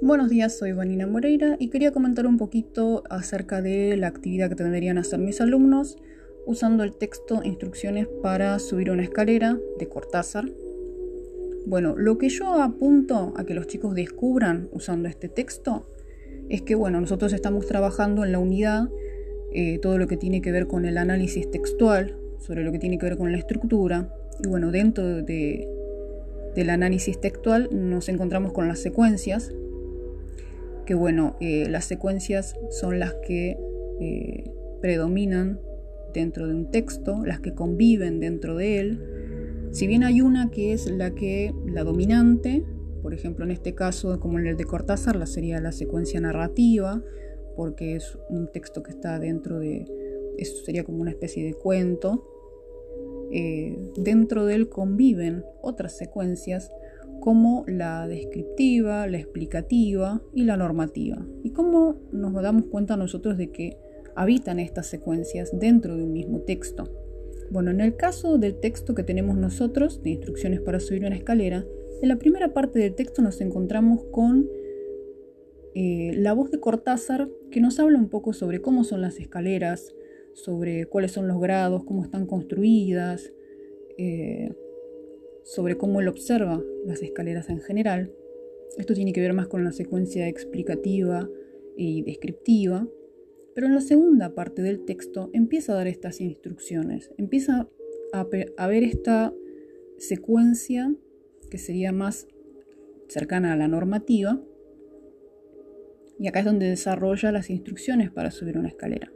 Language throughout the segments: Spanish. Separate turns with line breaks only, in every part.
Buenos días, soy Vanina Moreira y quería comentar un poquito acerca de la actividad que tendrían hacer mis alumnos usando el texto Instrucciones para subir una escalera de Cortázar. Bueno, lo que yo apunto a que los chicos descubran usando este texto es que, bueno, nosotros estamos trabajando en la unidad eh, todo lo que tiene que ver con el análisis textual, sobre lo que tiene que ver con la estructura, y bueno, dentro de, del análisis textual nos encontramos con las secuencias, que bueno, eh, las secuencias son las que eh, predominan dentro de un texto, las que conviven dentro de él. Si bien hay una que es la que la dominante, por ejemplo en este caso como en el de Cortázar, la sería la secuencia narrativa, porque es un texto que está dentro de, eso sería como una especie de cuento, eh, dentro de él conviven otras secuencias como la descriptiva, la explicativa y la normativa. Y cómo nos damos cuenta nosotros de que habitan estas secuencias dentro de un mismo texto. Bueno, en el caso del texto que tenemos nosotros, de instrucciones para subir una escalera, en la primera parte del texto nos encontramos con eh, la voz de Cortázar que nos habla un poco sobre cómo son las escaleras, sobre cuáles son los grados, cómo están construidas, eh, sobre cómo él observa las escaleras en general. Esto tiene que ver más con la secuencia explicativa y descriptiva. Pero en la segunda parte del texto empieza a dar estas instrucciones, empieza a, a ver esta secuencia que sería más cercana a la normativa. Y acá es donde desarrolla las instrucciones para subir una escalera.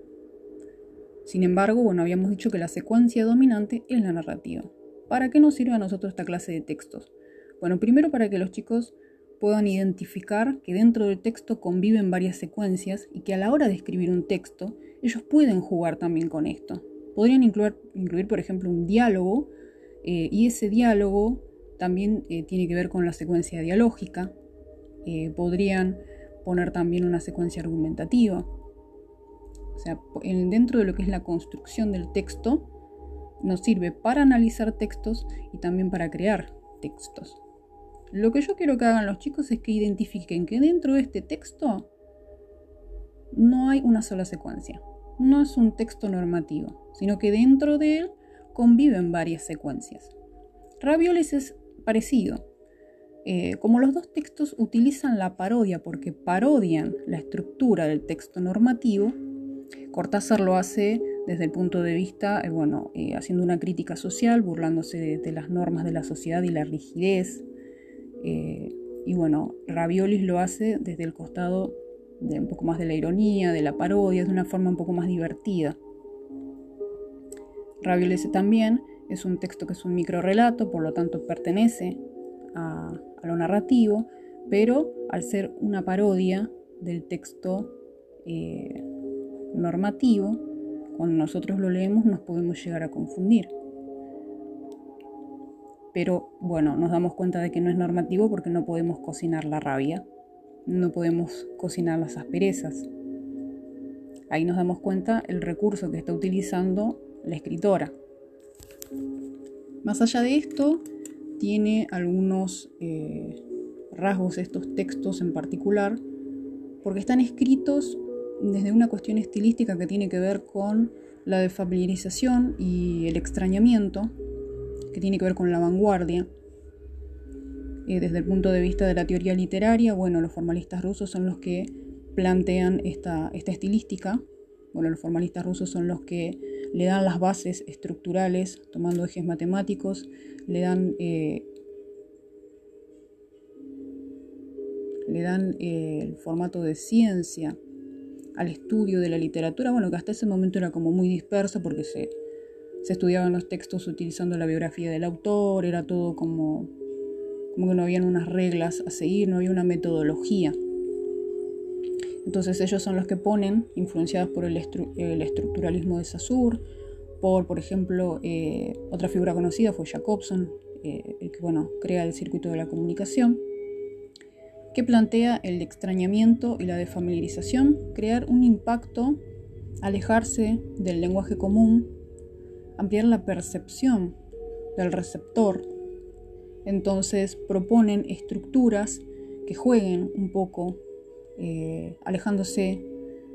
Sin embargo, bueno, habíamos dicho que la secuencia dominante es la narrativa. ¿Para qué nos sirve a nosotros esta clase de textos? Bueno, primero para que los chicos puedan identificar que dentro del texto conviven varias secuencias y que a la hora de escribir un texto ellos pueden jugar también con esto. Podrían incluir, incluir por ejemplo, un diálogo eh, y ese diálogo también eh, tiene que ver con la secuencia dialógica. Eh, podrían poner también una secuencia argumentativa. O sea, dentro de lo que es la construcción del texto, nos sirve para analizar textos y también para crear textos. Lo que yo quiero que hagan los chicos es que identifiquen que dentro de este texto no hay una sola secuencia. No es un texto normativo, sino que dentro de él conviven varias secuencias. Ravioles es parecido. Eh, como los dos textos utilizan la parodia porque parodian la estructura del texto normativo, Cortázar lo hace desde el punto de vista, eh, bueno, eh, haciendo una crítica social, burlándose de, las normas de la sociedad y la rigidez. Eh, y bueno, Raviolis lo hace desde el costado de un poco más de la ironía, de la parodia, de una forma un poco más divertida. Raviolis también es un texto que es un microrelato, por lo tanto pertenece a, a lo narrativo, pero al ser una parodia del texto normativo, cuando nosotros lo leemos nos podemos llegar a confundir. Pero bueno, nos damos cuenta de que no es normativo porque no podemos cocinar la rabia, no podemos cocinar las asperezas. Ahí nos damos cuenta el recurso que está utilizando la escritora. Más allá de esto, tiene algunos eh, rasgos estos textos en particular, porque están escritos desde una cuestión estilística que tiene que ver con la defamiliarización y el extrañamiento, que tiene que ver con la vanguardia. Eh, desde el punto de vista de la teoría literaria, bueno, los formalistas rusos son los que plantean esta, esta estilística. Bueno, los formalistas rusos son los que le dan las bases estructurales, tomando ejes matemáticos, le dan, eh, le dan eh, el formato de ciencia al estudio de la literatura, bueno, que hasta ese momento era como muy disperso porque se, se estudiaban los textos utilizando la biografía del autor, era todo como, como que no habían unas reglas a seguir, no había una metodología. Entonces ellos son los que ponen, influenciados por el, estructuralismo de Saussure, por, por ejemplo, eh, otra figura conocida fue Jacobson, eh, el que bueno, crea el circuito de la comunicación que plantea el extrañamiento y la defamiliarización, crear un impacto, alejarse del lenguaje común, ampliar la percepción del receptor. Entonces proponen estructuras que jueguen un poco, eh, alejándose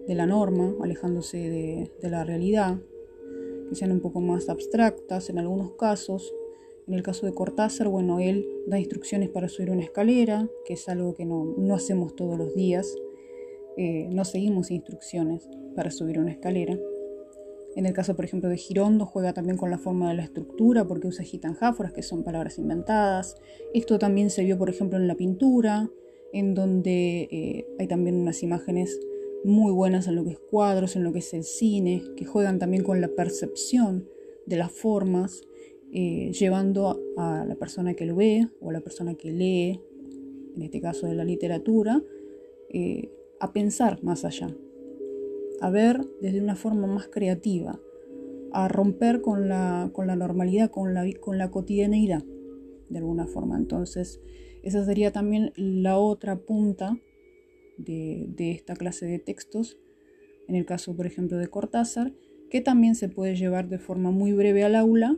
de la norma, alejándose de la realidad, que sean un poco más abstractas en algunos casos. En el caso de Cortázar, bueno, él da instrucciones para subir una escalera, que es algo que no, no hacemos todos los días. Eh, no seguimos instrucciones para subir una escalera. En el caso, por ejemplo, de Girondo, juega también con la forma de la estructura porque usa gitanjáforas, que son palabras inventadas. Esto también se vio, por ejemplo, en la pintura, en donde eh, hay también unas imágenes muy buenas en lo que es cuadros, en lo que es el cine, que juegan también con la percepción de las formas, eh, llevando a, la persona que lo ve o a la persona que lee, en este caso de la literatura, a pensar más allá, a ver desde una forma más creativa, a romper con la, con la normalidad, con la, con la cotidianeidad, de alguna forma. Entonces, esa sería también la otra punta de, de esta clase de textos, en el caso, por ejemplo, de Cortázar, que también se puede llevar de forma muy breve al aula,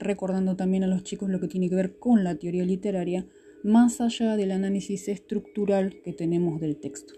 recordando también a los chicos lo que tiene que ver con la teoría literaria, más allá del análisis estructural que tenemos del texto.